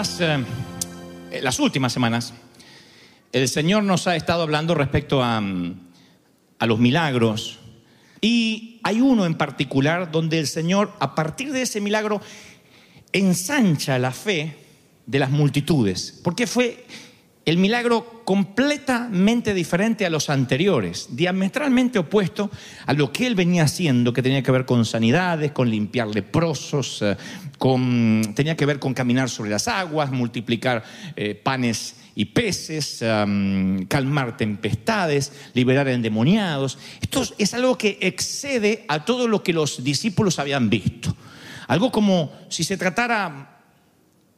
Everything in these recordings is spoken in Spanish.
Estas, eh, las últimas semanas, el Señor nos ha estado hablando respecto a, mm, a los milagros. Y hay uno en particular donde el Señor, a partir de ese milagro, ensancha la fe de las multitudes. Porque fue el milagro completamente diferente a los anteriores, diametralmente opuesto a lo que él venía haciendo, que tenía que ver con sanidades, con limpiar leprosos, eh, tenía que ver con caminar sobre las aguas, multiplicar eh, panes y peces, calmar tempestades, liberar endemoniados. Esto es algo que excede a todo lo que los discípulos habían visto. Algo como si se tratara,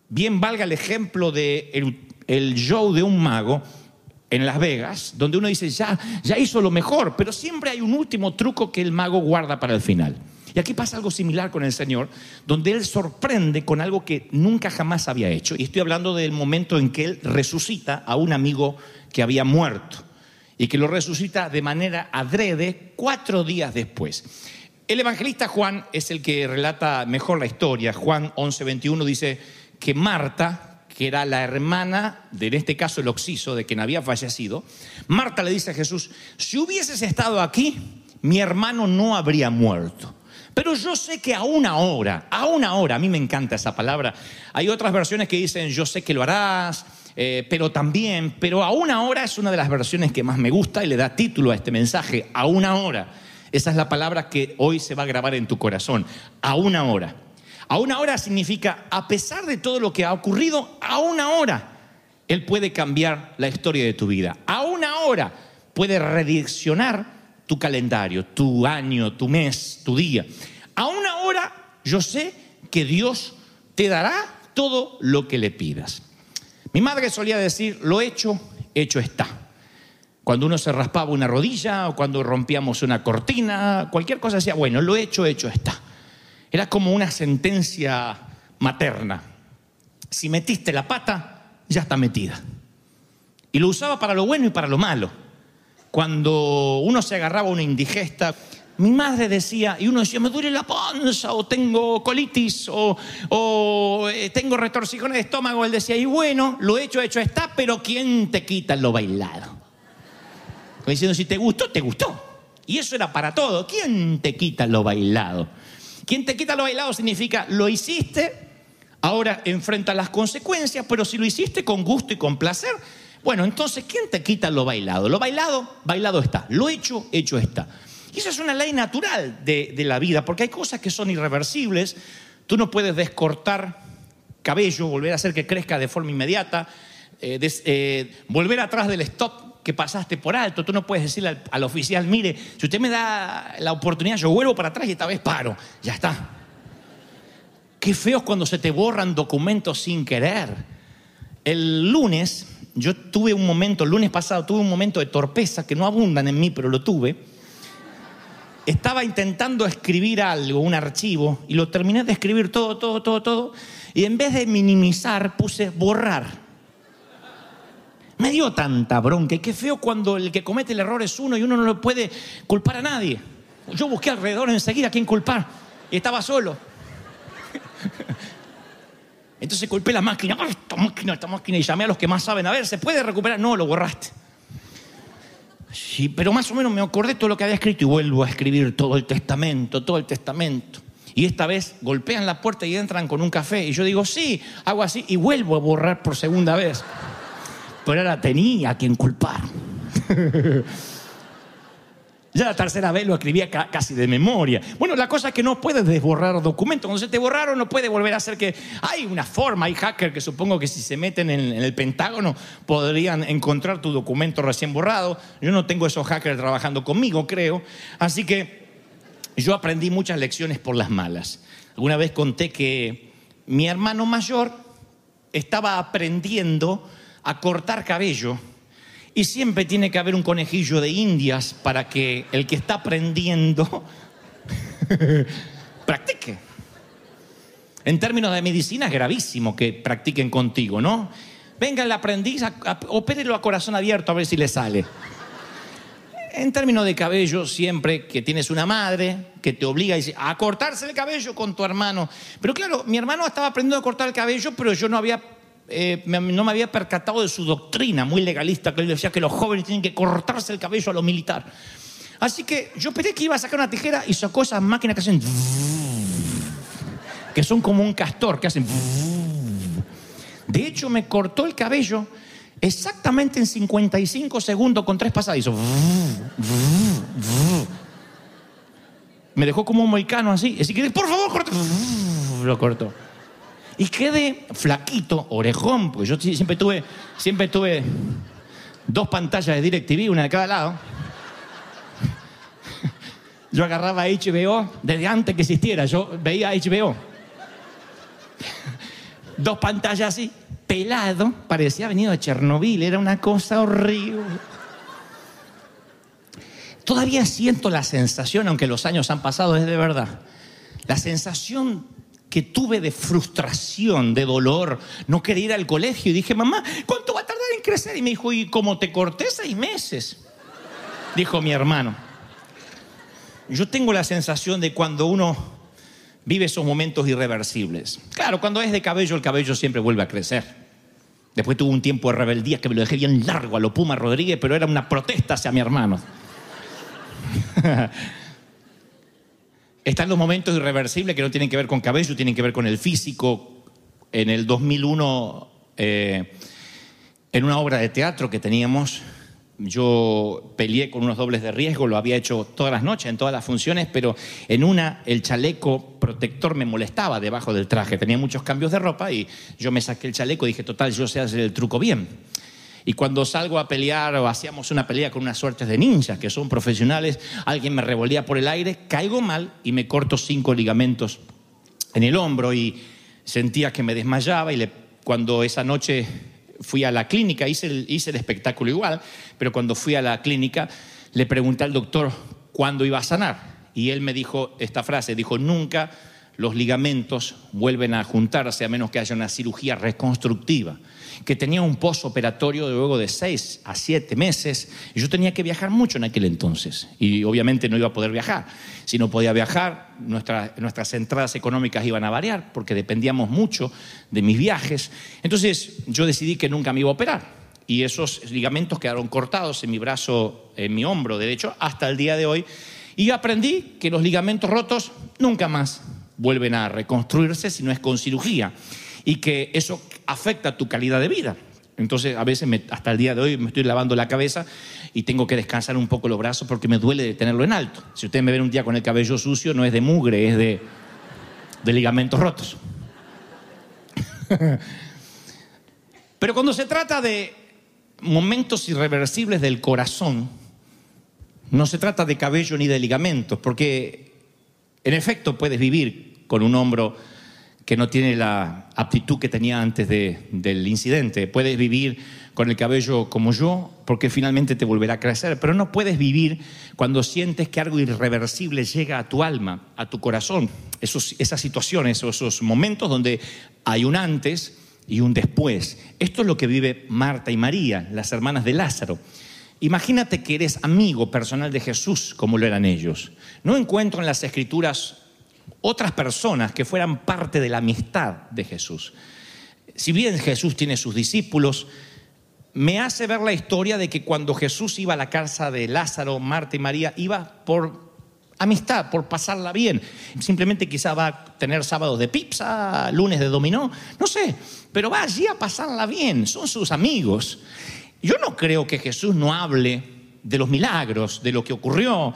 bien valga el ejemplo de el, el show de un mago, en Las Vegas, donde uno dice, ya, ya hizo lo mejor, pero siempre hay un último truco que el mago guarda para el final. Y aquí pasa algo similar con el Señor, donde Él sorprende con algo que nunca jamás había hecho. Y estoy hablando del momento en que Él resucita a un amigo que había muerto y que lo resucita de manera adrede cuatro días después. El evangelista Juan es el que relata mejor la historia. Juan 11:21 dice que Marta, que era la hermana de, en este caso, el oxiso, de quien había fallecido, Marta le dice a Jesús, si hubieses estado aquí, mi hermano no habría muerto. Pero yo sé que a una hora, a una hora, a mí me encanta esa palabra. Hay otras versiones que dicen, yo sé que lo harás, eh, pero también, pero a una hora es una de las versiones que más me gusta y le da título a este mensaje, a una hora. Esa es la palabra que hoy se va a grabar en tu corazón, a una hora. A una hora significa, a pesar de todo lo que ha ocurrido, a una hora Él puede cambiar la historia de tu vida. A una hora puede redireccionar tu calendario, tu año, tu mes, tu día. A una hora yo sé que Dios te dará todo lo que le pidas. Mi madre solía decir, lo hecho, hecho está. Cuando uno se raspaba una rodilla o cuando rompíamos una cortina, cualquier cosa decía, bueno, lo hecho, hecho está. Era como una sentencia materna. Si metiste la pata, ya está metida. Y lo usaba para lo bueno y para lo malo cuando uno se agarraba una indigesta, mi madre decía, y uno decía, me duele la panza, o tengo colitis, o, eh, tengo retorcijones de estómago. Él decía, y bueno, lo hecho, hecho está, pero ¿quién te quita lo bailado? diciendo, si te gustó, te gustó. Y eso era para todo. ¿Quién te quita lo bailado? ¿Quién te quita lo bailado significa, lo hiciste, ahora enfrenta las consecuencias, pero si lo hiciste con gusto y con placer, bueno, entonces, ¿quién te quita lo bailado? Lo bailado, bailado está. Lo hecho, hecho está. Y esa es una ley natural de, la vida, porque hay cosas que son irreversibles. Tú no puedes descortar cabello, volver a hacer que crezca de forma inmediata, eh, eh, volver atrás del stop que pasaste por alto. Tú no puedes decirle al, oficial, mire, si usted me da la oportunidad, yo vuelvo para atrás y esta vez paro. Ya está. Qué feo cuando se te borran documentos sin querer. El lunes yo tuve un momento, el lunes pasado, tuve un momento de torpeza que no abundan en mí, pero lo tuve. Estaba intentando escribir algo, un archivo, y lo terminé de escribir todo, todo, todo, todo, y en vez de minimizar puse borrar. Me dio tanta bronca, y qué feo cuando el que comete el error es uno y uno no lo puede culpar a nadie. Yo busqué alrededor enseguida a quién culpar, y estaba solo. Entonces culpé la máquina, esta máquina, esta máquina, y llamé a los que más saben, a ver, ¿se puede recuperar? No, lo borraste. Sí, pero más o menos me acordé todo lo que había escrito y vuelvo a escribir todo el testamento, todo el testamento. Y esta vez golpean la puerta y entran con un café. Y yo digo, sí, hago así y vuelvo a borrar por segunda vez. Pero ahora tenía a quien culpar. Ya la tercera vez lo escribía casi de memoria. Bueno, la cosa es que no puedes desborrar documentos. Cuando se te borraron, no puede volver a hacer que. Hay una forma, hay hackers que supongo que si se meten en, el Pentágono podrían encontrar tu documento recién borrado. Yo no tengo esos hackers trabajando conmigo, creo. Así que yo aprendí muchas lecciones por las malas. Alguna vez conté que mi hermano mayor estaba aprendiendo a cortar cabello y siempre tiene que haber un conejillo de indias para que el que está aprendiendo practique. En términos de medicina es gravísimo que practiquen contigo, ¿no? Venga el aprendiz, opérelo a corazón abierto a ver si le sale. en términos de cabello, siempre que tienes una madre que te obliga a cortarse el cabello con tu hermano. Pero claro, mi hermano estaba aprendiendo a cortar el cabello, pero yo no había eh, no me había percatado de su doctrina muy legalista, que él decía que los jóvenes tienen que cortarse el cabello a lo militar. Así que yo esperé que iba a sacar una tijera y sacó esas máquinas que hacen... que son como un castor, que hacen... De hecho, me cortó el cabello exactamente en 55 segundos con tres pasadizos. Me dejó como un moicano así. Así que, por favor, corta. Lo cortó. Y quedé flaquito, orejón, porque yo siempre tuve, siempre tuve dos pantallas de DirecTV, una de cada lado. Yo agarraba HBO desde antes que existiera, yo veía HBO. Dos pantallas así, pelado, parecía venido de Chernobyl, era una cosa horrible. Todavía siento la sensación, aunque los años han pasado, es de verdad, la sensación que tuve de frustración, de dolor, no quería ir al colegio. Y dije, mamá, ¿cuánto va a tardar en crecer? Y me dijo, ¿y cómo te corté seis meses? Dijo mi hermano. Yo tengo la sensación de cuando uno vive esos momentos irreversibles. Claro, cuando es de cabello, el cabello siempre vuelve a crecer. Después tuve un tiempo de rebeldía que me lo dejé bien largo a lo Puma Rodríguez, pero era una protesta hacia mi hermano. Están los momentos irreversibles que no tienen que ver con cabello, tienen que ver con el físico. En el 2001, eh, en una obra de teatro que teníamos, yo peleé con unos dobles de riesgo, lo había hecho todas las noches, en todas las funciones, pero en una el chaleco protector me molestaba debajo del traje. Tenía muchos cambios de ropa y yo me saqué el chaleco y dije, total, yo sé hacer el truco bien. Y cuando salgo a pelear o hacíamos una pelea con unas suertes de ninjas que son profesionales, alguien me revolía por el aire, caigo mal y me corto cinco ligamentos en el hombro y sentía que me desmayaba y cuando esa noche fui a la clínica, hice el, hice el espectáculo igual, pero cuando fui a la clínica le pregunté al doctor cuándo iba a sanar. Y él me dijo esta frase, dijo, nunca los ligamentos vuelven a juntarse a menos que haya una cirugía reconstructiva que tenía un postoperatorio de luego de seis a siete meses. Y yo tenía que viajar mucho en aquel entonces. Y obviamente no iba a poder viajar. Si no podía viajar, nuestras entradas económicas iban a variar porque dependíamos mucho de mis viajes. Entonces yo decidí que nunca me iba a operar. Y esos ligamentos quedaron cortados en mi brazo, en mi hombro derecho, hasta el día de hoy. Y aprendí que los ligamentos rotos nunca más vuelven a reconstruirse si no es con cirugía y que eso afecta tu calidad de vida. Entonces, a veces, hasta el día de hoy, me estoy lavando la cabeza y tengo que descansar un poco los brazos porque me duele de tenerlo en alto. Si ustedes me ven un día con el cabello sucio, no es de mugre, es de, de ligamentos rotos. Pero cuando se trata de momentos irreversibles del corazón, no se trata de cabello ni de ligamentos, porque en efecto puedes vivir con un hombro que no tiene la aptitud que tenía antes del incidente. Puedes vivir con el cabello como yo, porque finalmente te volverá a crecer, pero no puedes vivir cuando sientes que algo irreversible llega a tu alma, a tu corazón. Esos, esas situaciones, esos momentos donde hay un antes y un después. Esto es lo que vive Marta y María, las hermanas de Lázaro. Imagínate que eres amigo personal de Jesús, como lo eran ellos. No encuentro en las escrituras otras personas que fueran parte de la amistad de Jesús. Si bien Jesús tiene sus discípulos, me hace ver la historia de que cuando Jesús iba a la casa de Lázaro, Marta y María, iba por amistad, por pasarla bien. Simplemente quizá va a tener sábados de pizza, lunes de dominó, no sé, pero va allí a pasarla bien, son sus amigos. Yo no creo que Jesús no hable de los milagros, de lo que ocurrió.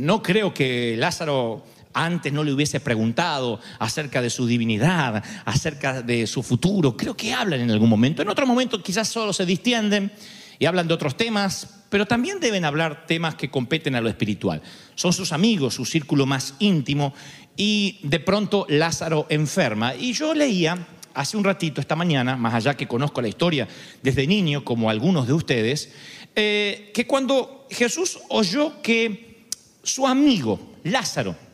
No creo que Lázaro antes no le hubiese preguntado acerca de su divinidad, acerca de su futuro. Creo que hablan en algún momento. En otro momento quizás solo se distienden y hablan de otros temas, pero también deben hablar temas que competen a lo espiritual. Son sus amigos, su círculo más íntimo, y de pronto Lázaro enferma. Y yo leía hace un ratito, esta mañana, más allá que conozco la historia desde niño, como algunos de ustedes, eh, que cuando Jesús oyó que su amigo Lázaro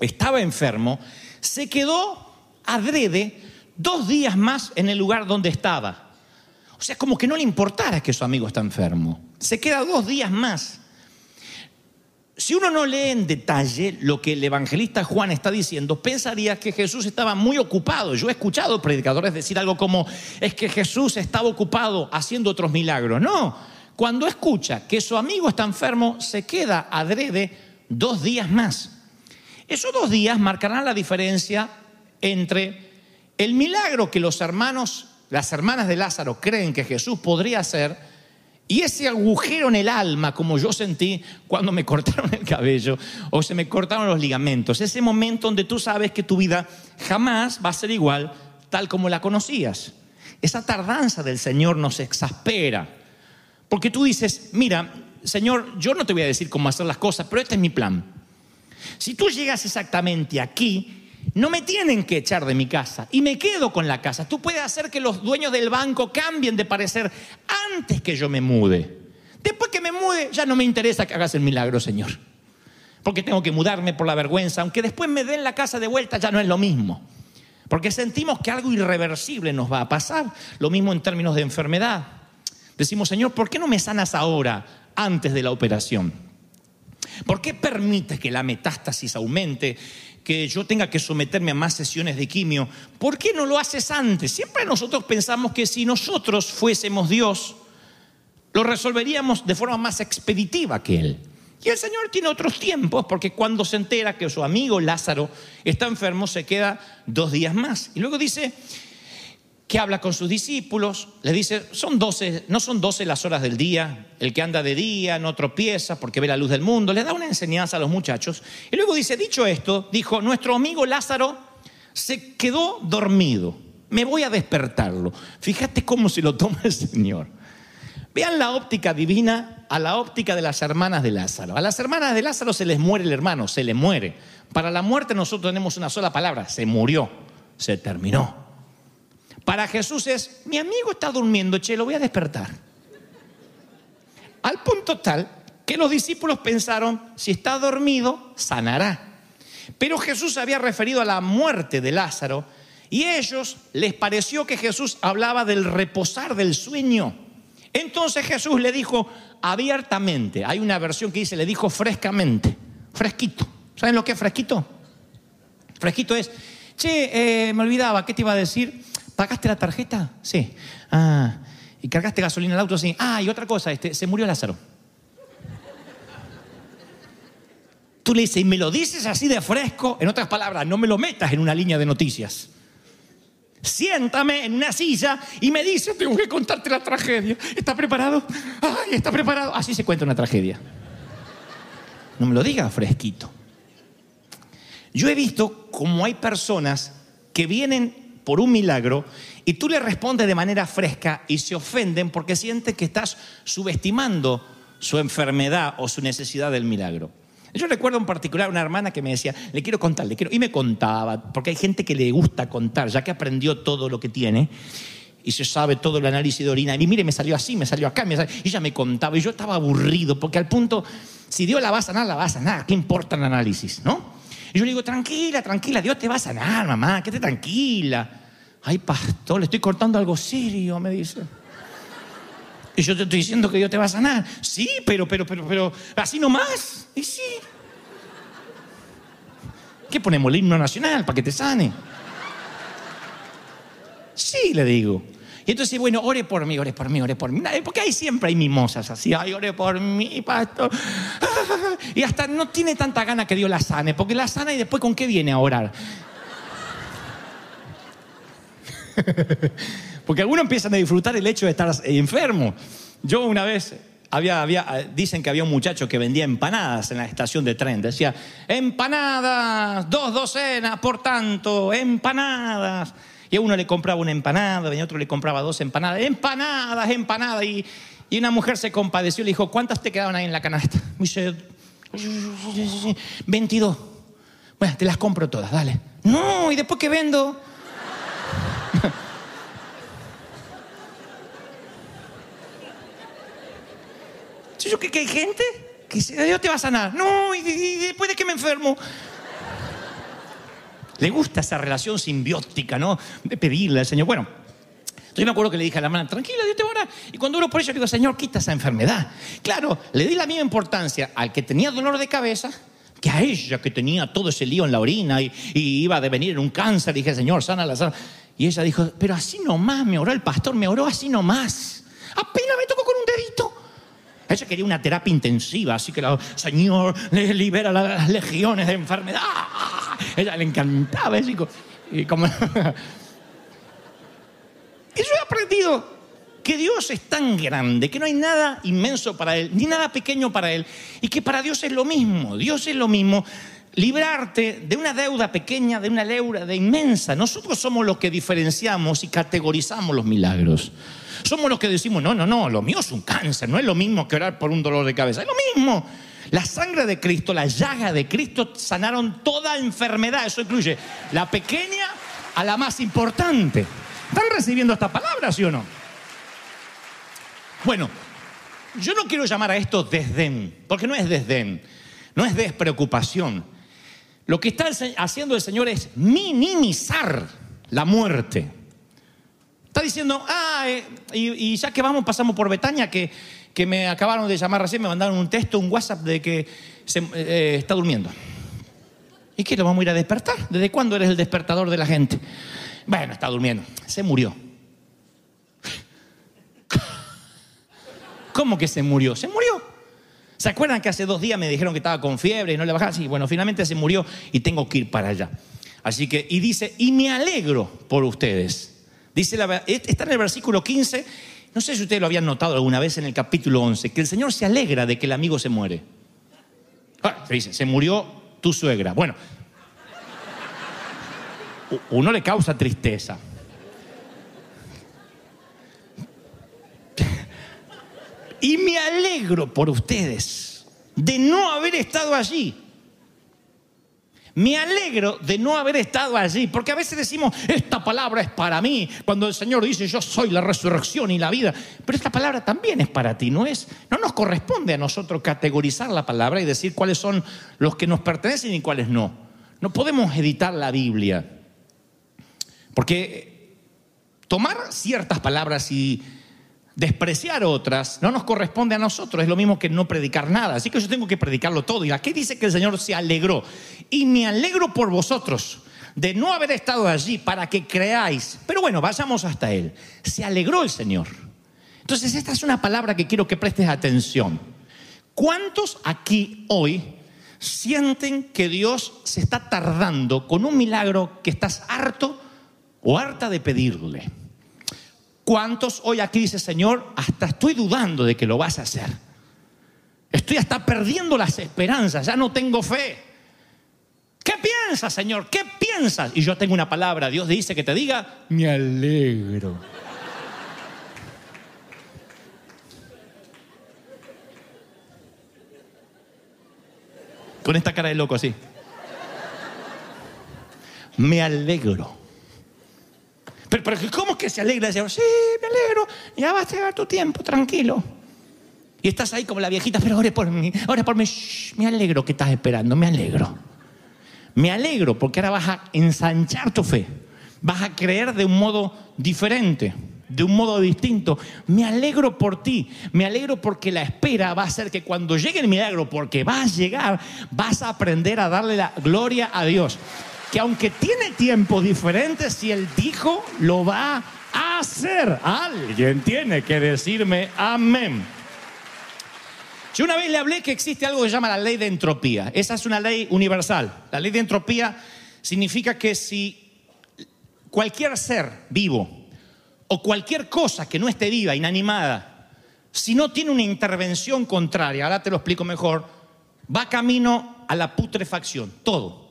estaba enfermo, se quedó adrede dos días más en el lugar donde estaba. O sea, como que no le importara que su amigo está enfermo. Se queda dos días más. si uno no lee en detalle lo que el evangelista Juan está diciendo, pensaría que Jesús estaba muy ocupado. Yo he escuchado predicadores decir algo como, es que Jesús estaba ocupado haciendo otros milagros. No, cuando escucha que su amigo está enfermo, se queda adrede dos días más. Esos dos días marcarán la diferencia entre el milagro que los hermanos, las hermanas de Lázaro creen que Jesús podría hacer y ese agujero en el alma, como yo sentí cuando me cortaron el cabello o se me cortaron los ligamentos, ese momento donde tú sabes que tu vida jamás va a ser igual tal como la conocías. Esa tardanza del Señor nos exaspera. Porque tú dices, mira, Señor, yo no te voy a decir cómo hacer las cosas, pero este es mi plan. Si tú llegas exactamente aquí, no me tienen que echar de mi casa y me quedo con la casa. Tú puedes hacer que los dueños del banco cambien de parecer antes que yo me mude. Después que me mude, ya no me interesa que hagas el milagro, Señor. Porque tengo que mudarme por la vergüenza. Aunque después me den la casa de vuelta, ya no es lo mismo. Porque sentimos que algo irreversible nos va a pasar. Lo mismo en términos de enfermedad. Decimos, Señor, ¿por qué no me sanas ahora, antes de la operación? ¿Por qué permites que la metástasis aumente que yo tenga que someterme a más sesiones de quimio. ¿Por qué no lo haces antes? Siempre nosotros pensamos que si nosotros fuésemos Dios, lo resolveríamos de forma más expeditiva que Él. Y el Señor tiene otros tiempos, porque cuando se entera que su amigo Lázaro está enfermo, se queda dos días más. Y luego dice, que habla con sus discípulos, le dice, son 12, no son 12 las horas del día, el que anda de día no tropieza porque ve la luz del mundo, le da una enseñanza a los muchachos. Y luego dice, dicho esto, dijo, nuestro amigo Lázaro se quedó dormido, me voy a despertarlo. Fíjate cómo se lo toma el Señor. Vean la óptica divina a la óptica de las hermanas de Lázaro. A las hermanas de Lázaro se les muere el hermano, se le muere. Para la muerte nosotros tenemos una sola palabra, se murió, se terminó. Para Jesús es, mi amigo está durmiendo, che, lo voy a despertar. Al punto tal que los discípulos pensaron, si está dormido, sanará. Pero Jesús había referido a la muerte de Lázaro y a ellos les pareció que Jesús hablaba del reposar del sueño. Entonces Jesús le dijo abiertamente, hay una versión que dice, le dijo frescamente, fresquito. ¿Saben lo que es fresquito? Fresquito es, che, eh, me olvidaba, ¿qué te iba a decir? ¿Pagaste la tarjeta? Sí. Ah, ¿y cargaste gasolina al auto? Sí. Ah, y otra cosa, este, se murió Lázaro. Tú le dices, y me lo dices así de fresco, en otras palabras, no me lo metas en una línea de noticias. Siéntame en una silla y me dices, tengo que contarte la tragedia. ¿Está preparado? Ay, está preparado. Así se cuenta una tragedia. No me lo digas fresquito. Yo he visto como hay personas que vienen por un milagro y tú le respondes de manera fresca y se ofenden porque sienten que estás subestimando su enfermedad o su necesidad del milagro. Yo recuerdo en particular una hermana que me decía, le quiero contar, le quiero, y me contaba, porque hay gente que le gusta contar, ya que aprendió todo lo que tiene y se sabe todo el análisis de orina. Y mire, me salió así, me salió acá, me y ella me contaba, y yo estaba aburrido, porque al punto, si Dios la va a sanar, la va a sanar, ¿qué importa el análisis? ¿No? Y yo le digo, tranquila, tranquila, Dios te va a sanar, mamá, quédate tranquila. Ay, pastor, le estoy cortando algo serio, me dice. Y yo te estoy diciendo que Dios te va a sanar. Sí, pero, pero, pero, pero, así nomás. Y sí. ¿Qué ponemos el himno nacional para que te sane? Sí, le digo. Y entonces, bueno, ore por mí, ore por mí, ore por mí. Porque ahí siempre hay mimosas así. Ay, ore por mí, pastor. Y hasta no tiene tanta gana que Dios la sane, porque la sana y después con qué viene a orar. porque algunos empiezan a disfrutar el hecho de estar enfermo. Yo una vez había, dicen que había un muchacho que vendía empanadas en la estación de tren. Decía, empanadas, dos docenas, por tanto, empanadas. Y a uno le compraba una empanada, y a otro le compraba dos empanadas. Empanadas, empanadas. Y, y una mujer se compadeció y le dijo, ¿cuántas te quedaban ahí en la canasta? Y dice, 22. Bueno, te las compro todas, dale. No, ¿y después qué vendo? que, hay gente Dios te va a sanar. No, y, después de que me enfermo. Le gusta esa relación simbiótica, ¿no? De pedirle al Señor. Bueno, Yo me acuerdo que le dije a la hermana, tranquila, Dios te va. Y cuando oro por ella, le digo, Señor, quita esa enfermedad. Claro, le di la misma importancia al que tenía dolor de cabeza que a ella que tenía todo ese lío en la orina y, iba a devenir en un cáncer. dije, Señor, sana la sana. Y ella dijo, pero así nomás me oró el pastor, me oró así nomás. Apenas me tocó. Ella quería una terapia intensiva, así que el Señor le libera las legiones de enfermedad. Ella le encantaba, chico. Y como... Y yo he aprendido que Dios es tan grande, que no hay nada inmenso para Él, ni nada pequeño para Él, y que para Dios es lo mismo. Dios es lo mismo. Librarte de una deuda pequeña, de una deuda de inmensa. Nosotros somos los que diferenciamos y categorizamos los milagros. Somos los que decimos, no, no, no, lo mío es un cáncer, no es lo mismo que orar por un dolor de cabeza, es lo mismo. La sangre de Cristo, la llaga de Cristo sanaron toda enfermedad, eso incluye la pequeña a la más importante. ¿Están recibiendo esta palabra, sí o no? Bueno, yo no quiero llamar a esto desdén, porque no es desdén, no es despreocupación. Lo que está haciendo el Señor es minimizar la muerte. Está diciendo, ah, eh, y, ya que vamos, pasamos por Betania, que, que, me acabaron de llamar recién, me mandaron un texto, un WhatsApp de que se, eh, está durmiendo. ¿Y qué lo vamos a ir a despertar? ¿Desde cuándo eres el despertador de la gente? Bueno, está durmiendo. Se murió. ¿Cómo que se murió? Se murió. ¿Se acuerdan que hace dos días me dijeron que estaba con fiebre y no le bajaba? Sí, bueno, finalmente se murió y tengo que ir para allá. Así que, y dice, y me alegro por ustedes. Dice la, está en el versículo 15, no sé si ustedes lo habían notado alguna vez en el capítulo 11, que el Señor se alegra de que el amigo se muere. Ah, se dice, se murió tu suegra. Bueno, uno le causa tristeza. Y me alegro por ustedes de no haber estado allí. Me alegro de no haber estado allí, porque a veces decimos, esta palabra es para mí, cuando el Señor dice, yo soy la resurrección y la vida, pero esta palabra también es para ti, no es, no nos corresponde a nosotros categorizar la palabra y decir cuáles son los que nos pertenecen y cuáles no. No podemos editar la Biblia. Porque tomar ciertas palabras y despreciar otras no nos corresponde a nosotros, es lo mismo que no predicar nada. Así que yo tengo que predicarlo todo. ¿Y aquí dice que el Señor se alegró? Y me alegro por vosotros de no haber estado allí para que creáis. Pero bueno, vayamos hasta Él. Se alegró el Señor. Entonces esta es una palabra que quiero que prestes atención. ¿Cuántos aquí hoy sienten que Dios se está tardando con un milagro que estás harto o harta de pedirle. ¿Cuántos hoy aquí dice, Señor, hasta estoy dudando de que lo vas a hacer? Estoy hasta perdiendo las esperanzas, ya no tengo fe. ¿Qué piensas, Señor? ¿Qué piensas? Y yo tengo una palabra, Dios dice que te diga, me alegro. Con esta cara de loco así. Me alegro. Pero, pero ¿cómo que se alegra? Señor? Sí, me alegro. Ya vas a llegar tu tiempo, tranquilo. Y estás ahí como la viejita, pero ore por mí, ore por mí. me alegro que estás esperando, me alegro. Me alegro porque ahora vas a ensanchar tu fe. Vas a creer de un modo diferente, de un modo distinto. Me alegro por ti. Me alegro porque la espera va a ser que cuando llegue el milagro, porque va a llegar, vas a aprender a darle la gloria a Dios que aunque tiene tiempos diferentes, si Él dijo, lo va a hacer. Alguien tiene que decirme amén. Yo una vez le hablé que existe algo que se llama la ley de entropía. Esa es una ley universal. La ley de entropía significa que si cualquier ser vivo o cualquier cosa que no esté viva, inanimada, si no tiene una intervención contraria, ahora te lo explico mejor, va camino a la putrefacción, todo.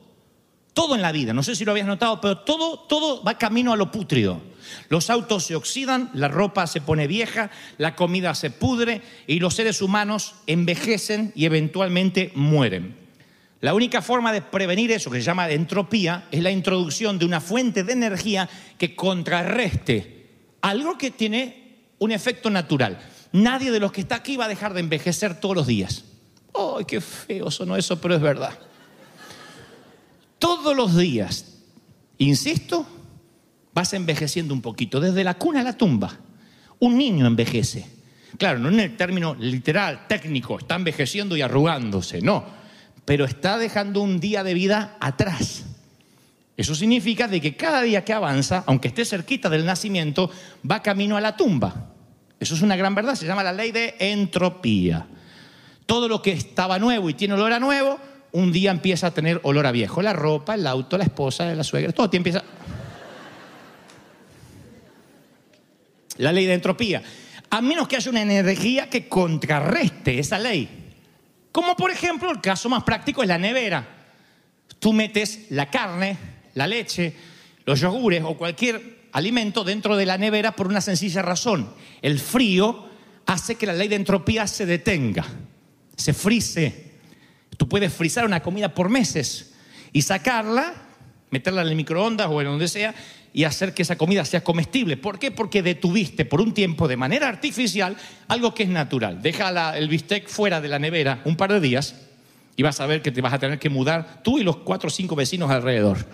Todo en la vida, no sé si lo habías notado, pero todo, todo va camino a lo pútrido. Los autos se oxidan, la ropa se pone vieja, la comida se pudre y los seres humanos envejecen y eventualmente mueren. La única forma de prevenir eso, que se llama entropía, es la introducción de una fuente de energía que contrarreste algo que tiene un efecto natural. Nadie de los que está aquí va a dejar de envejecer todos los días. ¡Ay, qué feo sonó eso, pero es verdad! Todos los días, insisto, vas envejeciendo un poquito, desde la cuna a la tumba. Un niño envejece. Claro, no en el término literal, técnico, está envejeciendo y arrugándose, no, pero está dejando un día de vida atrás. Eso significa de que cada día que avanza, aunque esté cerquita del nacimiento, va camino a la tumba. Eso es una gran verdad, se llama la ley de entropía. Todo lo que estaba nuevo y tiene olor a nuevo, un día empieza a tener olor a viejo. La ropa, el auto, la esposa, la suegra, todo empieza... La ley de entropía. A menos que haya una energía que contrarreste esa ley. Como por ejemplo, el caso más práctico es la nevera. Tú metes la carne, la leche, los yogures o cualquier alimento dentro de la nevera por una sencilla razón. El frío hace que la ley de entropía se detenga, se frise. Tú puedes frizar una comida por meses y sacarla, meterla en el microondas o en donde sea y hacer que esa comida sea comestible. ¿Por qué? Porque detuviste por un tiempo de manera artificial algo que es natural. Deja el bistec fuera de la nevera un par de días y vas a ver que te vas a tener que mudar tú y los cuatro o cinco vecinos alrededor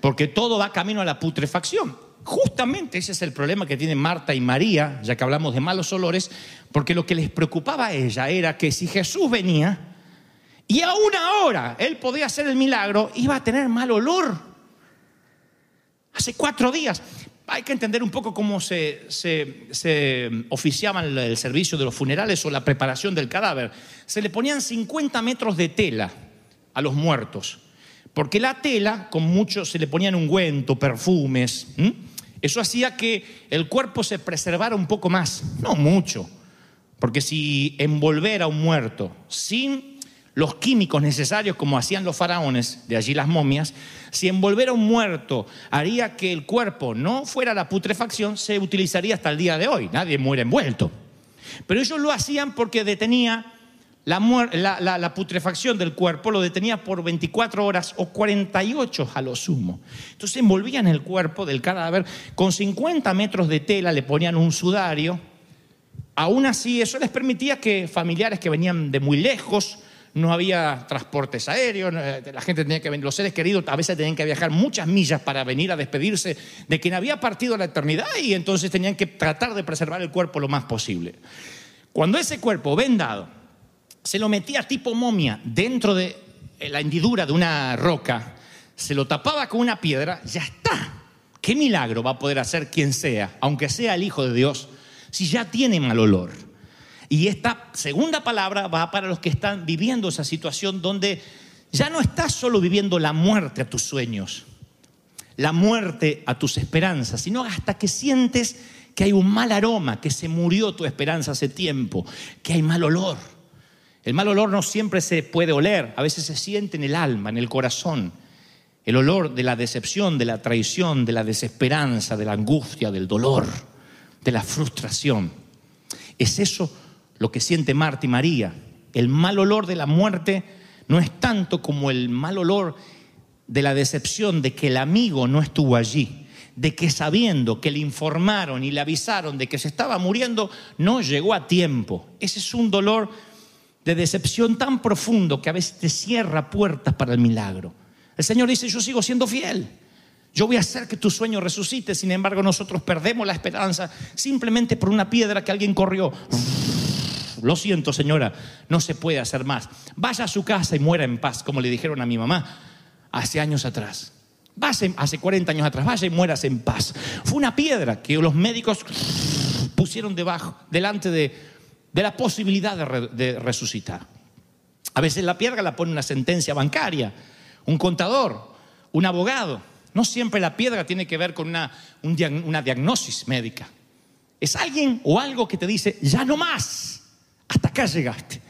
porque todo va camino a la putrefacción. Justamente ese es el problema que tienen Marta y María, ya que hablamos de malos olores, porque lo que les preocupaba a ella era que si Jesús venía y aún ahora él podía hacer el milagro, iba a tener mal olor. Hace cuatro días. Hay que entender un poco cómo se, se, oficiaban el servicio de los funerales o la preparación del cadáver. Se le ponían 50 metros de tela a los muertos. Porque la tela, con mucho, se le ponían ungüento, perfumes. Eso hacía que el cuerpo se preservara un poco más, no mucho. Porque si envolver a un muerto sin los químicos necesarios como hacían los faraones, de allí las momias, si envolver a un muerto haría que el cuerpo no fuera la putrefacción, se utilizaría hasta el día de hoy. Nadie muere envuelto. Pero ellos lo hacían porque detenía la, putrefacción del cuerpo lo detenía por 24 horas o 48 a lo sumo. Entonces envolvían el cuerpo del cadáver con 50 metros de tela, le ponían un sudario. Aún así, eso les permitía que familiares que venían de muy lejos, no había transportes aéreos, la gente tenía que venir, los seres queridos a veces tenían que viajar muchas millas para venir a despedirse de quien había partido la eternidad y entonces tenían que tratar de preservar el cuerpo lo más posible. Cuando ese cuerpo vendado se lo metía tipo momia dentro de la hendidura de una roca, se lo tapaba con una piedra, ya está. ¿Qué milagro va a poder hacer quien sea, aunque sea el Hijo de Dios, si ya tiene mal olor? Y esta segunda palabra va para los que están viviendo esa situación donde ya no estás solo viviendo la muerte a tus sueños, la muerte a tus esperanzas, sino hasta que sientes que hay un mal aroma, que se murió tu esperanza hace tiempo, que hay mal olor. El mal olor no siempre se puede oler, a veces se siente en el alma, en el corazón. El olor de la decepción, de la traición, de la desesperanza, de la angustia, del dolor, de la frustración. Es eso lo que siente Marta y María. El mal olor de la muerte no es tanto como el mal olor de la decepción de que el amigo no estuvo allí, de que sabiendo que le informaron y le avisaron de que se estaba muriendo, no llegó a tiempo. Ese es un dolor de decepción tan profundo que a veces te cierra puertas para el milagro. El Señor dice, yo sigo siendo fiel. Yo voy a hacer que tu sueño resucite. Sin embargo, nosotros perdemos la esperanza simplemente por una piedra que alguien corrió. Lo siento, señora, no se puede hacer más. Vaya a su casa y muera en paz, como le dijeron a mi mamá hace años atrás. Vaya, hace 40 años atrás, vaya y mueras en paz. Fue una piedra que los médicos pusieron debajo, delante de la posibilidad de, resucitar. A veces la piedra la pone una sentencia bancaria, un contador, un abogado. No siempre la piedra tiene que ver con una, una diagnosis médica. Es alguien o algo que te dice, ya no más, hasta acá llegaste.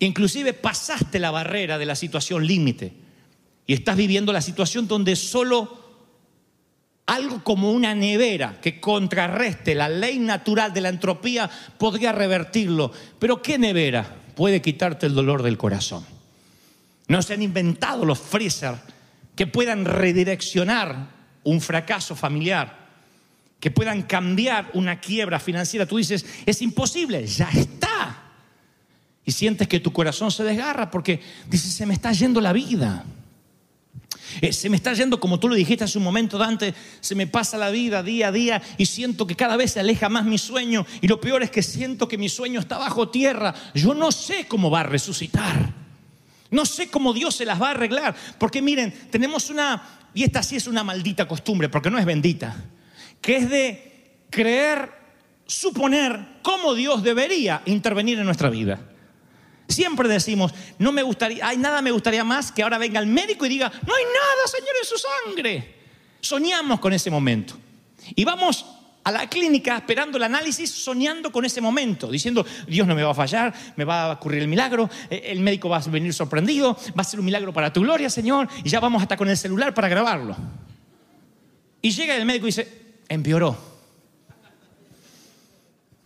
Inclusive pasaste la barrera de la situación límite y estás viviendo la situación donde solo algo como una nevera que contrarreste la ley natural de la entropía podría revertirlo. Pero ¿qué nevera puede quitarte el dolor del corazón? No se han inventado los freezer que puedan redireccionar un fracaso familiar, que puedan cambiar una quiebra financiera. Tú dices, es imposible, ya está. Y sientes que tu corazón se desgarra porque dices, se me está yendo la vida. Eh, se me está yendo, como tú lo dijiste hace un momento, Dante, se me pasa la vida día a día y siento que cada vez se aleja más mi sueño. Y lo peor es que siento que mi sueño está bajo tierra. Yo no sé cómo va a resucitar. No sé cómo Dios se las va a arreglar. Porque miren, tenemos una, y esta sí es una maldita costumbre, porque no es bendita, que es de creer, suponer cómo Dios debería intervenir en nuestra vida. Siempre decimos, no me gustaría, hay nada me gustaría más que ahora venga el médico y diga, no hay nada, Señor, en su sangre. Soñamos con ese momento. Y vamos a la clínica esperando el análisis, soñando con ese momento, diciendo, Dios no me va a fallar, me va a ocurrir el milagro, eh, el médico va a venir sorprendido, va a ser un milagro para tu gloria, Señor, y ya vamos hasta con el celular para grabarlo. Y llega el médico y dice, empeoró.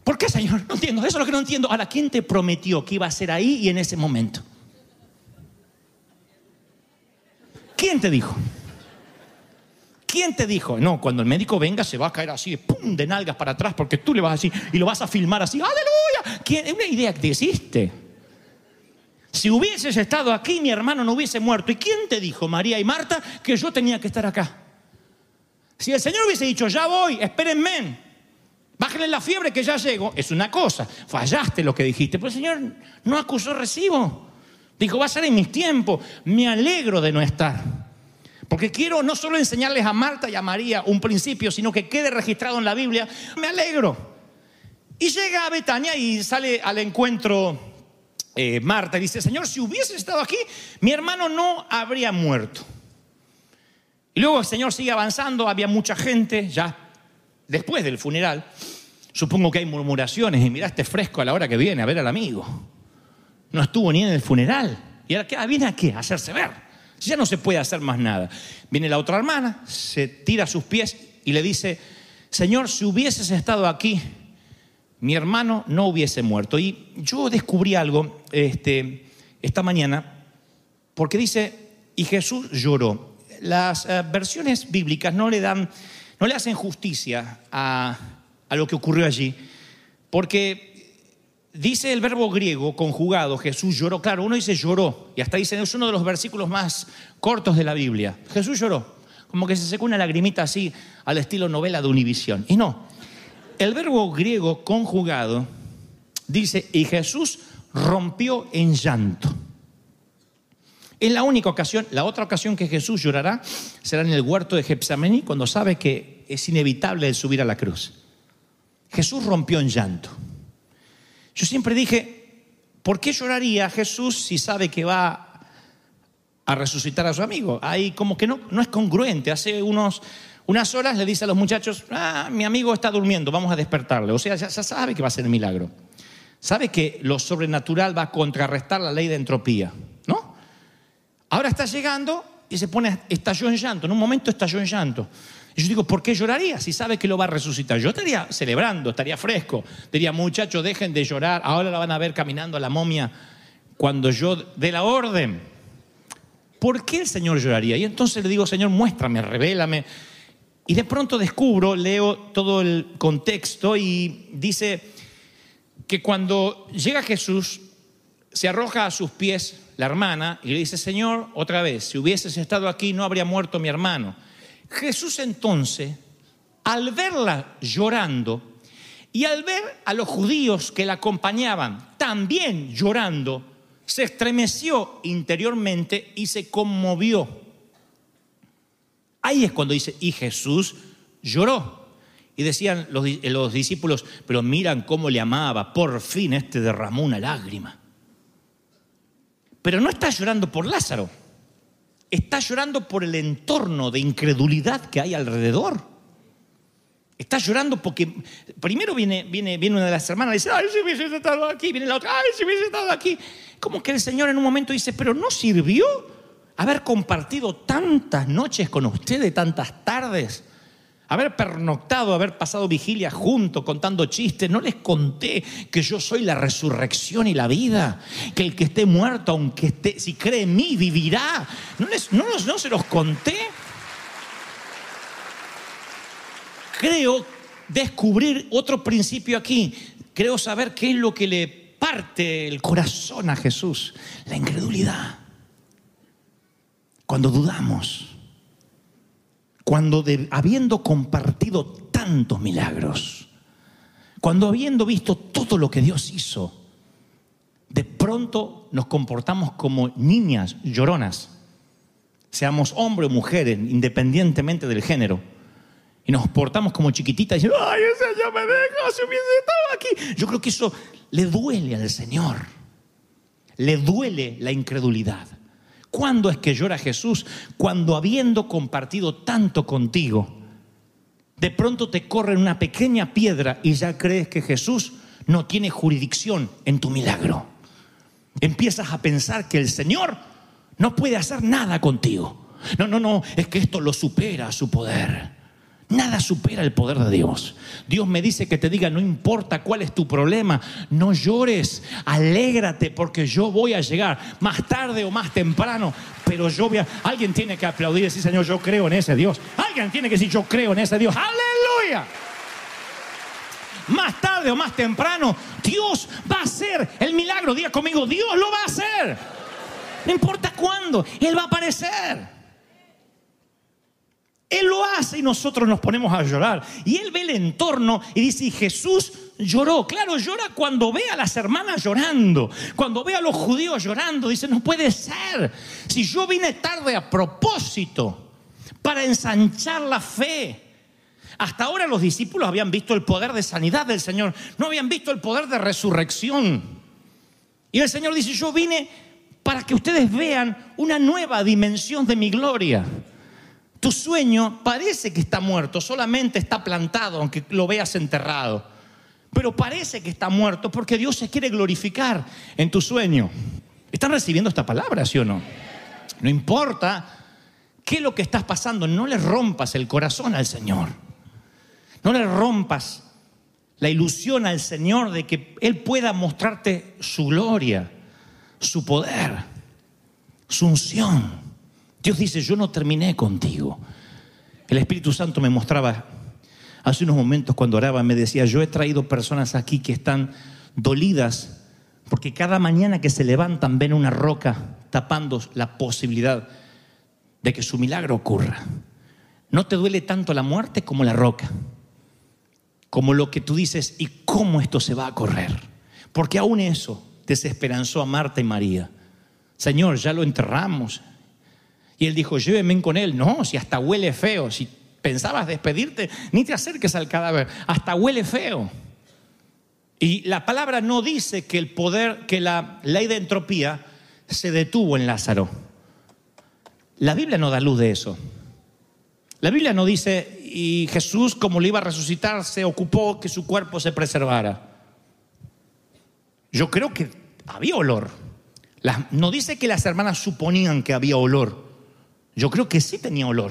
¿Por qué, Señor? No entiendo. Eso es lo que no entiendo. Ahora, ¿quién te prometió que iba a ser ahí y en ese momento? ¿Quién te dijo? ¿Quién te dijo? No, cuando el médico venga se va a caer así, pum, de nalgas para atrás, porque tú le vas a decir y lo vas a filmar así. ¡Aleluya! ¿Quién? Es una idea que existe. Si hubieses estado aquí, mi hermano no hubiese muerto. ¿Y quién te dijo, María y Marta, que yo tenía que estar acá? Si el Señor hubiese dicho, ya voy, espérenme, Bájenle la fiebre que ya llego. Es una cosa. Fallaste lo que dijiste. Pero el Señor no acusó recibo. Dijo, va a ser en mis tiempos. Me alegro de no estar. Porque quiero no solo enseñarles a Marta y a María un principio, sino que quede registrado en la Biblia. Me alegro. Y llega a Betania y sale al encuentro eh, Marta y dice, Señor, si hubiese estado aquí, mi hermano no habría muerto. Y luego el Señor sigue avanzando, había mucha gente, ya después del funeral, supongo que hay murmuraciones y miraste fresco a la hora que viene a ver al amigo. No estuvo ni en el funeral. ¿Y ahora viene a qué? A hacerse ver. Ya no se puede hacer más nada. Viene la otra hermana, se tira a sus pies y le dice, Señor, si hubieses estado aquí, mi hermano no hubiese muerto. Y yo descubrí algo este, esta mañana, porque dice, y Jesús lloró. Las eh, versiones bíblicas no le dan no le hacen justicia a, lo que ocurrió allí, porque dice el verbo griego conjugado, Jesús lloró, claro, uno dice lloró, y hasta dice, es uno de los versículos más cortos de la Biblia, Jesús lloró, como que se secó una lagrimita así al estilo novela de Univisión, y no, el verbo griego conjugado dice, y Jesús rompió en llanto. Es la única ocasión, la otra ocasión que Jesús llorará será en el huerto de Getsemaní cuando sabe que es inevitable el subir a la cruz. Jesús rompió en llanto. Yo siempre dije, ¿por qué lloraría Jesús si sabe que va a resucitar a su amigo? Ahí como que no, no es congruente. Hace unos, unas horas le dice a los muchachos, ah, mi amigo está durmiendo, vamos a despertarle. O sea, ya, sabe que va a ser el milagro. Sabe que lo sobrenatural va a contrarrestar la ley de entropía, ¿no? Ahora está llegando y se pone, estalló en llanto, en un momento estalló en llanto. Y yo digo, ¿por qué lloraría si sabe que lo va a resucitar? Yo estaría celebrando, estaría fresco. Diría, muchachos, dejen de llorar, ahora la van a ver caminando a la momia cuando yo dé la orden. ¿Por qué el Señor lloraría? Y entonces le digo, Señor, muéstrame, revélame. Y de pronto descubro, leo todo el contexto y dice que cuando llega Jesús, se arroja a sus pies la hermana y le dice, Señor, otra vez, si hubieses estado aquí no habría muerto mi hermano. Jesús entonces, al verla llorando y al ver a los judíos que la acompañaban también llorando, se estremeció interiormente y se conmovió. Ahí es cuando dice, y Jesús lloró. Y decían los, los discípulos, pero miran cómo le amaba, por fin este derramó una lágrima. Pero no está llorando por Lázaro, está llorando por el entorno de incredulidad que hay alrededor. Está llorando porque primero viene, viene, viene una de las hermanas y dice, ay, si hubiese estado aquí, viene la otra, ay, si hubiese estado aquí. Como que el Señor en un momento dice, pero no sirvió haber compartido tantas noches con ustedes, tantas tardes haber pernoctado, haber pasado vigilia juntos, contando chistes. No les conté que yo soy la resurrección y la vida, que el que esté muerto, aunque esté, si cree en mí, vivirá. No se los conté. Creo descubrir otro principio aquí. Creo saber qué es lo que le parte el corazón a Jesús. La incredulidad. Cuando dudamos cuando habiendo compartido tantos milagros, cuando habiendo visto todo lo que Dios hizo, de pronto nos comportamos como niñas lloronas, seamos hombres o mujeres, independientemente del género, y nos portamos como chiquititas y diciendo, ay, ese ya me dejó, si hubiese estado aquí. Yo creo que eso le duele al Señor, le duele la incredulidad. ¿Cuándo es que llora Jesús? Cuando habiendo compartido tanto contigo, de pronto te corre una pequeña piedra y ya crees que Jesús no tiene jurisdicción en tu milagro. Empiezas a pensar que el Señor no puede hacer nada contigo. No, no, no, es que esto lo supera su poder. Nada supera el poder de Dios. Dios me dice que te diga, no importa cuál es tu problema, no llores, alégrate porque yo voy a llegar más tarde o más temprano, pero yo voy a... Alguien tiene que aplaudir y decir, Señor, yo creo en ese Dios. Alguien tiene que decir, yo creo en ese Dios. Aleluya. Más tarde o más temprano, Dios va a hacer el milagro. Diga conmigo, Dios lo va a hacer. No importa cuándo, Él va a aparecer. Él lo hace y nosotros nos ponemos a llorar. Y él ve el entorno y dice, Jesús lloró. Claro, llora cuando ve a las hermanas llorando, cuando ve a los judíos llorando. Dice, no puede ser. Si yo vine tarde a propósito para ensanchar la fe. Hasta ahora los discípulos habían visto el poder de sanidad del Señor, no habían visto el poder de resurrección. Y el Señor dice, yo vine para que ustedes vean una nueva dimensión de mi gloria. Tu sueño parece que está muerto, solamente está plantado, aunque lo veas enterrado. Pero parece que está muerto porque Dios se quiere glorificar en tu sueño. ¿Están recibiendo esta palabra, sí o no? No importa qué es lo que estás pasando, no le rompas el corazón al Señor. No le rompas la ilusión al Señor de que Él pueda mostrarte su gloria, su poder, su unción. Dios dice, yo no terminé contigo. El Espíritu Santo me mostraba hace unos momentos cuando oraba, me decía, yo he traído personas aquí que están dolidas porque cada mañana que se levantan ven una roca tapando la posibilidad de que su milagro ocurra. No te duele tanto la muerte como la roca, como lo que tú dices, ¿y cómo esto se va a correr? Porque aún eso desesperanzó a Marta y María. Señor, ya lo enterramos, y él dijo, llévenme con él. No, si hasta huele feo, si pensabas despedirte, ni te acerques al cadáver, hasta huele feo. Y la palabra no dice que el poder, que la ley de entropía se detuvo en Lázaro. La Biblia no da luz de eso. La Biblia no dice, y Jesús, como le iba a resucitar, se ocupó que su cuerpo se preservara. Yo creo que había olor. no dice que las hermanas suponían que había olor. Yo creo que sí tenía olor.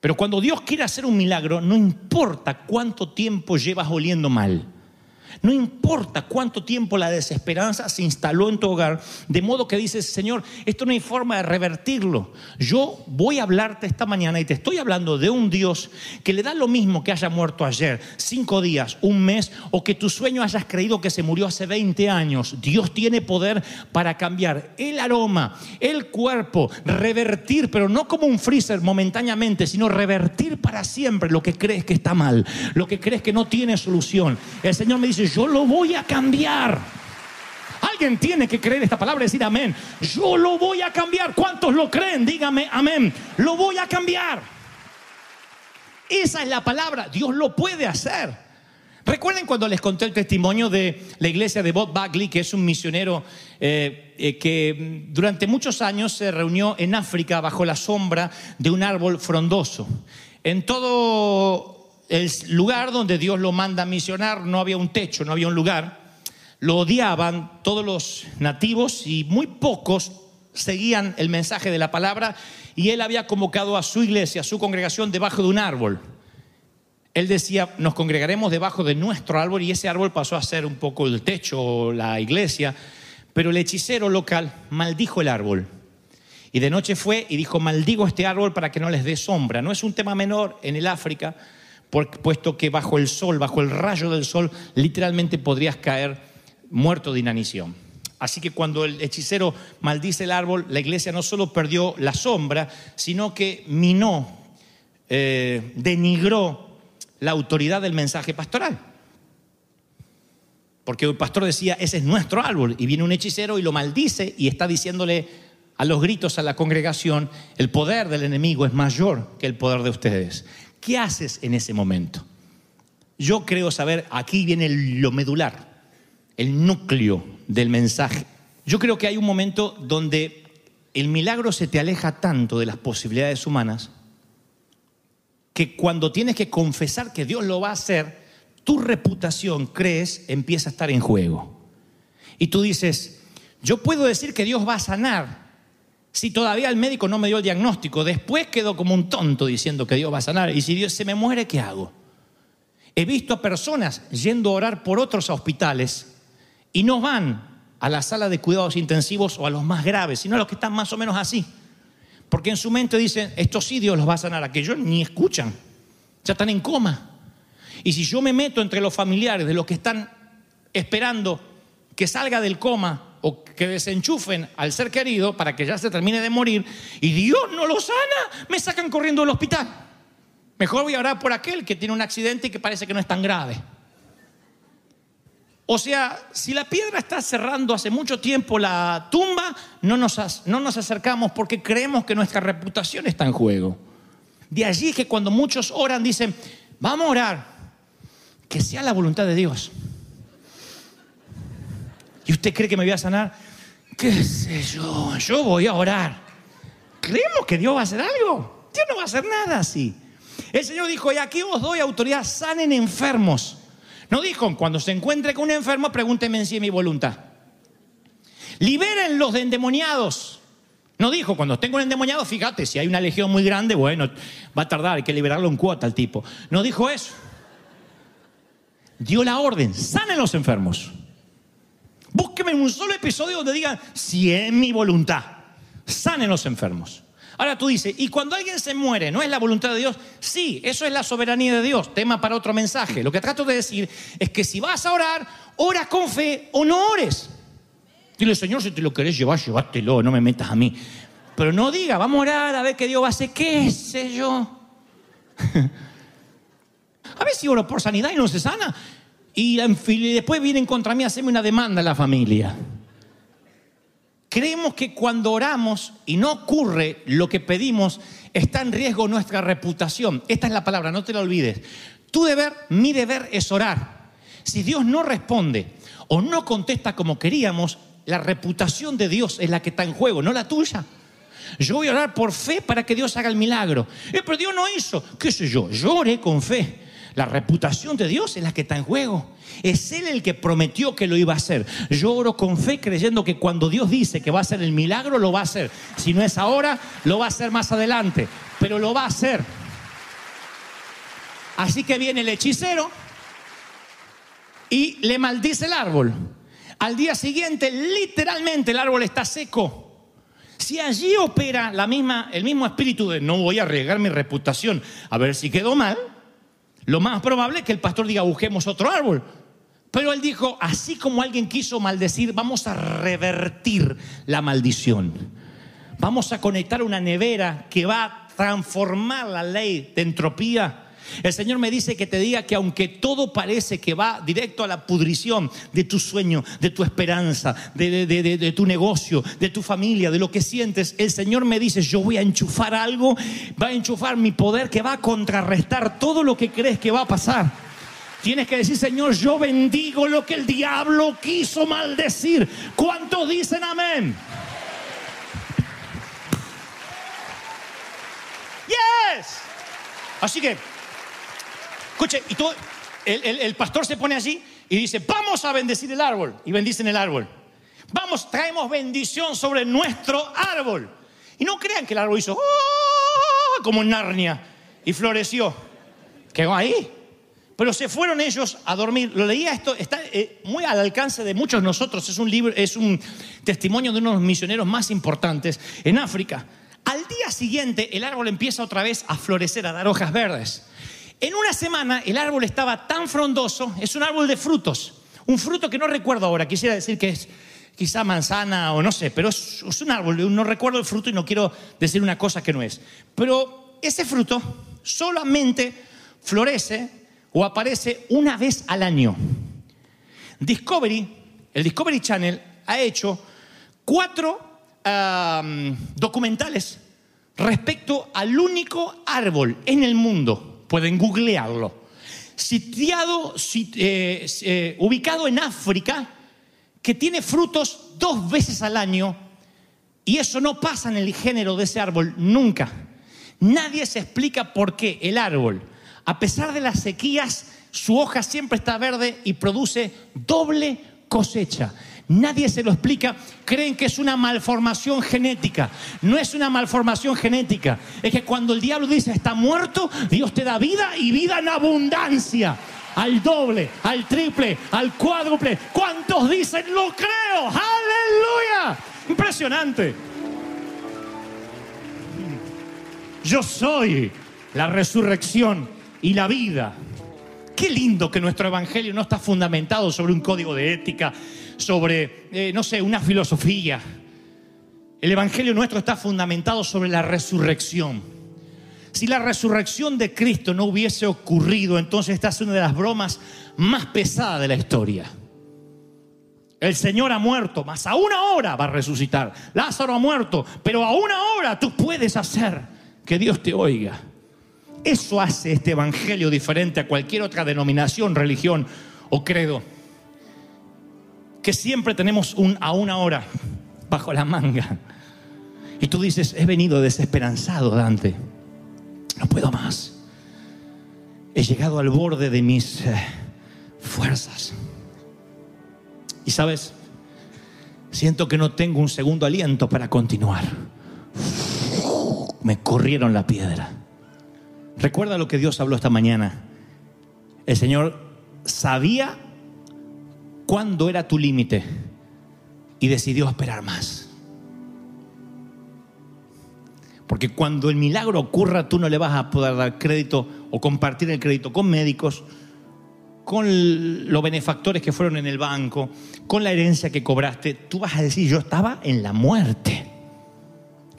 Pero cuando Dios quiere hacer un milagro, no importa cuánto tiempo llevas oliendo mal. No importa cuánto tiempo la desesperanza se instaló en tu hogar, de modo que dices, Señor, esto no hay forma de revertirlo. Yo voy a hablarte esta mañana y te estoy hablando de un Dios que le da lo mismo que haya muerto ayer, cinco días, un mes, o que tu sueño hayas creído que se murió hace 20 años. Dios tiene poder para cambiar el aroma, el cuerpo, revertir, pero no como un freezer momentáneamente, sino revertir para siempre lo que crees que está mal, lo que crees que no tiene solución. El Señor me dice, yo lo voy a cambiar. Alguien tiene que creer esta palabra y decir amén. Yo lo voy a cambiar. ¿Cuántos lo creen? Dígame amén. Lo voy a cambiar. Esa es la palabra. Dios lo puede hacer. Recuerden cuando les conté el testimonio de la iglesia de Bob Bagley, que es un misionero eh, eh, que durante muchos años se reunió en África bajo la sombra de un árbol frondoso. En todo el lugar donde Dios lo manda a misionar no había un techo, no había un lugar. Lo odiaban todos los nativos y muy pocos seguían el mensaje de la palabra y él había convocado a su iglesia, a su congregación debajo de un árbol. Él decía, nos congregaremos debajo de nuestro árbol y ese árbol pasó a ser un poco el techo, la iglesia, pero el hechicero local maldijo el árbol. Y de noche fue y dijo, maldigo este árbol para que no les dé sombra. No es un tema menor en el África, puesto que bajo el sol, bajo el rayo del sol, literalmente podrías caer muerto de inanición. Así que cuando el hechicero maldice el árbol, la iglesia no solo perdió la sombra, sino que minó eh, denigró la autoridad del mensaje pastoral. Porque el pastor decía, ese es nuestro árbol, y viene un hechicero y lo maldice y está diciéndole a los gritos a la congregación, el poder del enemigo es mayor que el poder de ustedes. ¿Qué haces en ese momento? Yo creo saber, aquí viene lo medular, el núcleo del mensaje. Yo creo que hay un momento donde el milagro se te aleja tanto de las posibilidades humanas que cuando tienes que confesar que Dios lo va a hacer, tu reputación, crees, empieza a estar en juego. Y tú dices, yo puedo decir que Dios va a sanar si todavía el médico no me dio el diagnóstico. Después quedo como un tonto diciendo que Dios va a sanar. Y si Dios se me muere, ¿qué hago? He visto a personas yendo a orar por otros hospitales y no van a la sala de cuidados intensivos o a los más graves, sino a los que están más o menos así. Porque en su mente dicen, estos sí Dios los va a sanar, aquellos ni escuchan, ya están en coma. Y si yo me meto entre los familiares de los que están esperando que salga del coma o que desenchufen al ser querido para que ya se termine de morir y Dios no lo sana, me sacan corriendo del hospital. Mejor voy a orar por aquel que tiene un accidente y que parece que no es tan grave. O sea, si la piedra está cerrando hace mucho tiempo la tumba, no nos, no nos acercamos porque creemos que nuestra reputación está en juego. De allí que cuando muchos oran dicen, vamos a orar, que sea la voluntad de Dios. ¿Y usted cree que me voy a sanar? ¿Qué sé yo? Yo voy a orar. ¿Creemos que Dios va a hacer algo? Dios no va a hacer nada así. El Señor dijo, y aquí os doy autoridad, sanen enfermos. No dijo, cuando se encuentre con un enfermo, pregúnteme si es mi voluntad. Liberen los endemoniados. No dijo, cuando tengo un endemoniado, fíjate, si hay una legión muy grande, bueno, va a tardar, hay que liberarlo en cuota al tipo. No dijo eso. Dio la orden, sanen los enfermos. Búsqueme un solo episodio donde digan, si es mi voluntad, sanen los enfermos. Ahora tú dices, ¿y cuando alguien se muere, no es la voluntad de Dios? Sí, eso es la soberanía de Dios, tema para otro mensaje. Lo que trato de decir es que si vas a orar, ora con fe o no ores. Dile, Señor, si te lo querés llevar, llévatelo, no me metas a mí. Pero no diga, vamos a orar a ver qué Dios va a hacer, qué sé yo. a ver si oro por sanidad y no se sana. Y, después vienen contra mí a hacerme una demanda a la familia. Creemos que cuando oramos y no ocurre lo que pedimos, está en riesgo nuestra reputación. Esta es la palabra, no te la olvides. Tu deber, mi deber es orar. Si Dios no responde o no contesta como queríamos, la reputación de Dios es la que está en juego, no la tuya. Yo voy a orar por fe para que Dios haga el milagro. Eh, pero Dios no hizo. ¿Qué sé yo? Yo con fe. La reputación de Dios es la que está en juego. Es Él el que prometió que lo iba a hacer. Yo oro con fe creyendo que cuando Dios dice que va a hacer el milagro, lo va a hacer. Si no es ahora, lo va a hacer más adelante. Pero lo va a hacer. Así que viene el hechicero y le maldice el árbol. Al día siguiente, literalmente, el árbol está seco. Si allí opera la misma, el mismo espíritu de no voy a arriesgar mi reputación a ver si quedó mal, lo más probable es que el pastor diga, busquemos otro árbol. Pero él dijo, así como alguien quiso maldecir, vamos a revertir la maldición. Vamos a conectar una nevera que va a transformar la ley de entropía el Señor me dice que te diga que aunque todo parece que va directo a la pudrición de tu sueño, de tu esperanza, de, tu negocio, de tu familia, de lo que sientes, el Señor me dice, yo voy a enchufar algo, va a enchufar mi poder que va a contrarrestar todo lo que crees que va a pasar. Tienes que decir, Señor, yo bendigo lo que el diablo quiso maldecir. ¿Cuántos dicen amén? Yes. Así que Escuche, y todo, el, pastor se pone así y dice, vamos a bendecir el árbol. Y bendicen el árbol. Vamos, traemos bendición sobre nuestro árbol. Y no crean que el árbol hizo ¡Oh! como Narnia y floreció. Quedó ahí. Pero se fueron ellos a dormir. Lo leía esto, está eh, muy al alcance de muchos de nosotros. Es un libro, es un testimonio de uno de los misioneros más importantes en África. Al día siguiente, el árbol empieza otra vez a florecer, a dar hojas verdes. En una semana el árbol estaba tan frondoso, es un árbol de frutos, un fruto que no recuerdo ahora, quisiera decir que es quizá manzana o no sé, pero es, un árbol, no recuerdo el fruto y no quiero decir una cosa que no es. Pero ese fruto solamente florece o aparece una vez al año. Discovery, el Discovery Channel, ha hecho cuatro documentales respecto al único árbol en el mundo. Pueden googlearlo. Sitiado, eh, eh, ubicado en África, que tiene frutos dos veces al año. Y eso no pasa en el género de ese árbol nunca. Nadie se explica por qué el árbol, a pesar de las sequías, su hoja siempre está verde y produce doble cosecha. Nadie se lo explica. Creen que es una malformación genética. No es una malformación genética. Es que cuando el diablo dice está muerto, Dios te da vida y vida en abundancia. Al doble, al triple, al cuádruple. ¿Cuántos dicen lo creo? Aleluya. Impresionante. Yo soy la resurrección y la vida. Qué lindo que nuestro evangelio no está fundamentado sobre un código de ética, sobre, eh, no sé, una filosofía. El evangelio nuestro está fundamentado sobre la resurrección. Si la resurrección de Cristo no hubiese ocurrido, entonces esta es una de las bromas más pesadas de la historia. El Señor ha muerto, mas a una hora va a resucitar. Lázaro ha muerto, pero a una hora tú puedes hacer que Dios te oiga. Eso hace este evangelio diferente a cualquier otra denominación, religión o credo. Que siempre tenemos un a una hora bajo la manga. Y tú dices, he venido desesperanzado, Dante. No puedo más. He llegado al borde de mis eh, fuerzas. Y sabes, siento que no tengo un segundo aliento para continuar. Me corrieron la piedra. Recuerda lo que Dios habló esta mañana. El Señor sabía cuándo era tu límite y decidió esperar más. Porque cuando el milagro ocurra, tú no le vas a poder dar crédito o compartir el crédito con médicos, con los benefactores que fueron en el banco, con la herencia que cobraste. Tú vas a decir, yo estaba en la muerte.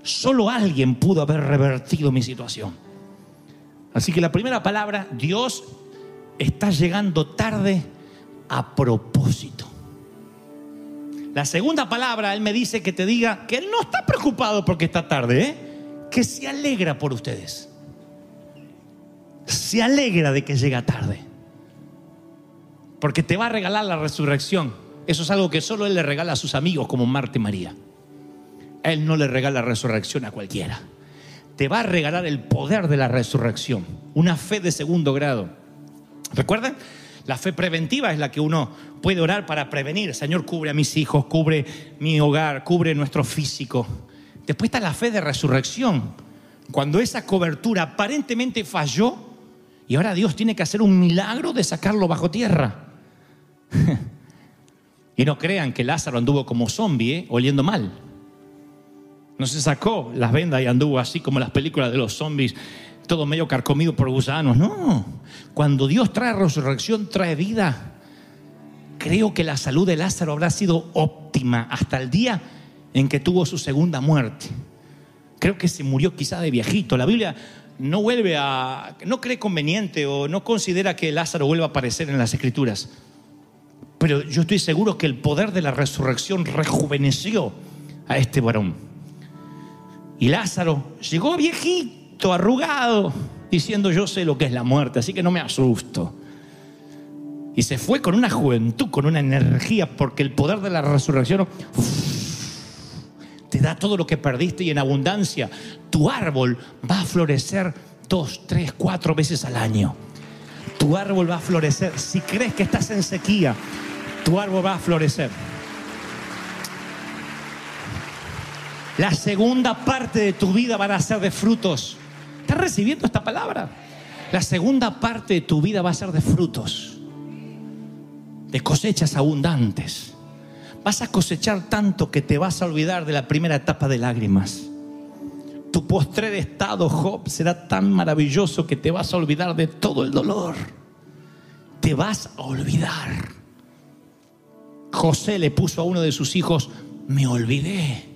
Solo alguien pudo haber revertido mi situación. Así que la primera palabra, Dios está llegando tarde a propósito. La segunda palabra, Él me dice que te diga que Él no está preocupado porque está tarde, ¿eh? que se alegra por ustedes. Se alegra de que llega tarde. Porque te va a regalar la resurrección. Eso es algo que solo Él le regala a sus amigos como Marta y María. Él no le regala resurrección a cualquiera. Te va a regalar el poder de la resurrección, una fe de segundo grado. ¿Recuerdan? La fe preventiva es la que uno puede orar para prevenir. Señor, cubre a mis hijos, cubre mi hogar, cubre nuestro físico. Después está la fe de resurrección. Cuando esa cobertura aparentemente falló y ahora Dios tiene que hacer un milagro de sacarlo bajo tierra. y no crean que Lázaro anduvo como zombie, ¿eh? oliendo mal. No se sacó las vendas y anduvo así como las películas de los zombies, todo medio carcomido por gusanos. No, cuando Dios trae resurrección, trae vida. Creo que la salud de Lázaro habrá sido óptima hasta el día en que tuvo su segunda muerte. Creo que se murió quizá de viejito. La Biblia no vuelve a, no cree conveniente o no considera que Lázaro vuelva a aparecer en las escrituras. Pero yo estoy seguro que el poder de la resurrección rejuveneció a este varón. Y Lázaro llegó viejito, arrugado, diciendo yo sé lo que es la muerte, así que no me asusto. Y se fue con una juventud, con una energía, porque el poder de la resurrección te da todo lo que perdiste y en abundancia. Tu árbol va a florecer dos, tres, cuatro veces al año. Tu árbol va a florecer. Si crees que estás en sequía, tu árbol va a florecer. La segunda parte de tu vida va a ser de frutos. ¿Estás recibiendo esta palabra? La segunda parte de tu vida va a ser de frutos, de cosechas abundantes. Vas a cosechar tanto que te vas a olvidar de la primera etapa de lágrimas. Tu postrer estado, Job, será tan maravilloso que te vas a olvidar de todo el dolor. Te vas a olvidar. José le puso a uno de sus hijos, me olvidé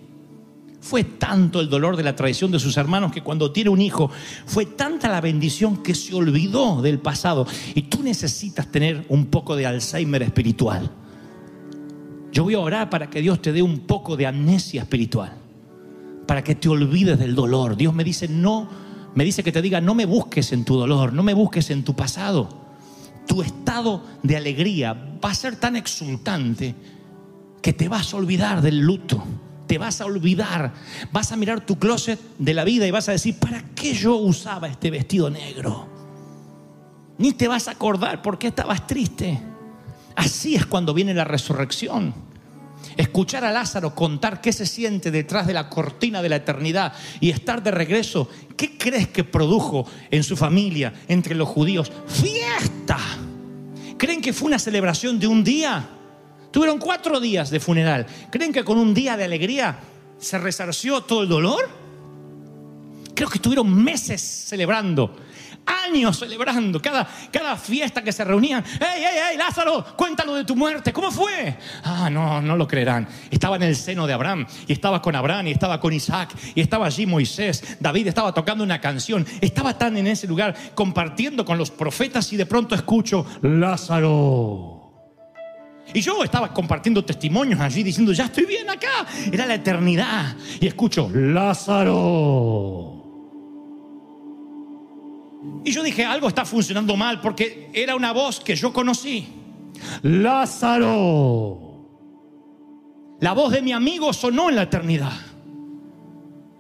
Fue tanto el dolor de la traición de sus hermanos que cuando tiene un hijo, fue tanta la bendición que se olvidó del pasado. Y tú necesitas tener un poco de Alzheimer espiritual. Yo voy a orar para que Dios te dé un poco de amnesia espiritual, para que te olvides del dolor. Dios me dice, no, me dice que te diga, no me busques en tu dolor, no me busques en tu pasado. Tu estado de alegría va a ser tan exultante que te vas a olvidar del luto te vas a olvidar. Vas a mirar tu closet de la vida y vas a decir, ¿para qué yo usaba este vestido negro? Ni te vas a acordar por qué estabas triste. Así es cuando viene la resurrección. Escuchar a Lázaro contar qué se siente detrás de la cortina de la eternidad y estar de regreso, ¿qué crees que produjo en su familia, entre los judíos? Fiesta. ¿Creen que fue una celebración de un día? Tuvieron cuatro días de funeral. ¿Creen que con un día de alegría se resarció todo el dolor? Creo que estuvieron meses celebrando, años celebrando, cada, cada fiesta que se reunían. ¡Ey, ey, ey, Lázaro! Cuéntalo de tu muerte. ¿Cómo fue? Ah, no, no lo creerán. Estaba en el seno de Abraham, y estaba con Abraham, y estaba con Isaac, y estaba allí Moisés. David estaba tocando una canción. Estaba tan en ese lugar compartiendo con los profetas, y de pronto escucho: Lázaro y yo estaba compartiendo testimonios allí diciendo, ya estoy bien acá. Era la eternidad. Y escucho, Lázaro. Y yo dije, algo está funcionando mal porque era una voz que yo conocí. Lázaro. La voz de mi amigo sonó en la eternidad.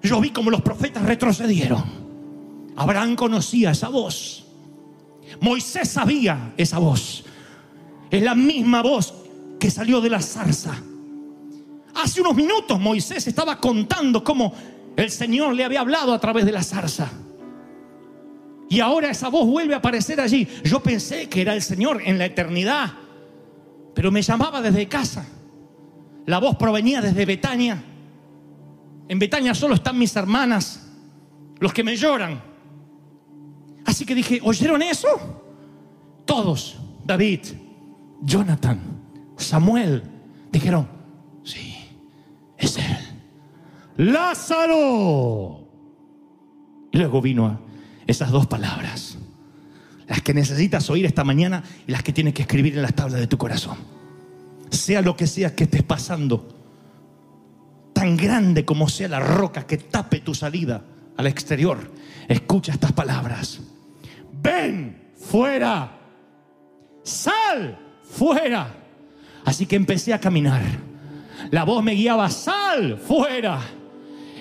Yo vi como los profetas retrocedieron. Abraham conocía esa voz. Moisés sabía esa voz. Es la misma voz salió de la zarza. Hace unos minutos Moisés estaba contando cómo el Señor le había hablado a través de la zarza. Y ahora esa voz vuelve a aparecer allí. Yo pensé que era el Señor en la eternidad, pero me llamaba desde casa. La voz provenía desde Betania. En Betania solo están mis hermanas, los que me lloran. Así que dije, ¿oyeron eso? Todos, David, Jonathan, Samuel, dijeron, sí, es él. Lázaro. Y luego vino esas dos palabras, las que necesitas oír esta mañana y las que tienes que escribir en las tablas de tu corazón. Sea lo que sea que estés pasando, tan grande como sea la roca que tape tu salida al exterior, escucha estas palabras. Ven fuera, sal fuera. Así que empecé a caminar. La voz me guiaba, sal fuera.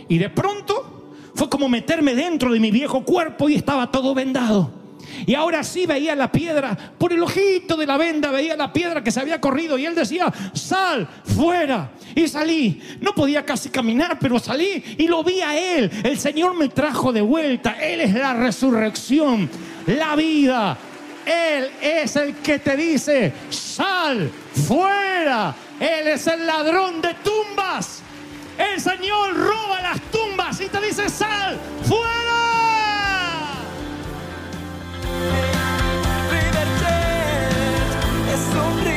Y de pronto fue como meterme dentro de mi viejo cuerpo y estaba todo vendado. Y ahora sí veía la piedra, por el ojito de la venda veía la piedra que se había corrido y él decía, sal fuera. Y salí, no podía casi caminar, pero salí y lo vi a él. El Señor me trajo de vuelta, Él es la resurrección, la vida, él es el que te dice, sal fuera. Él es el ladrón de tumbas. El Señor roba las tumbas y te dice, sal, fuera. Es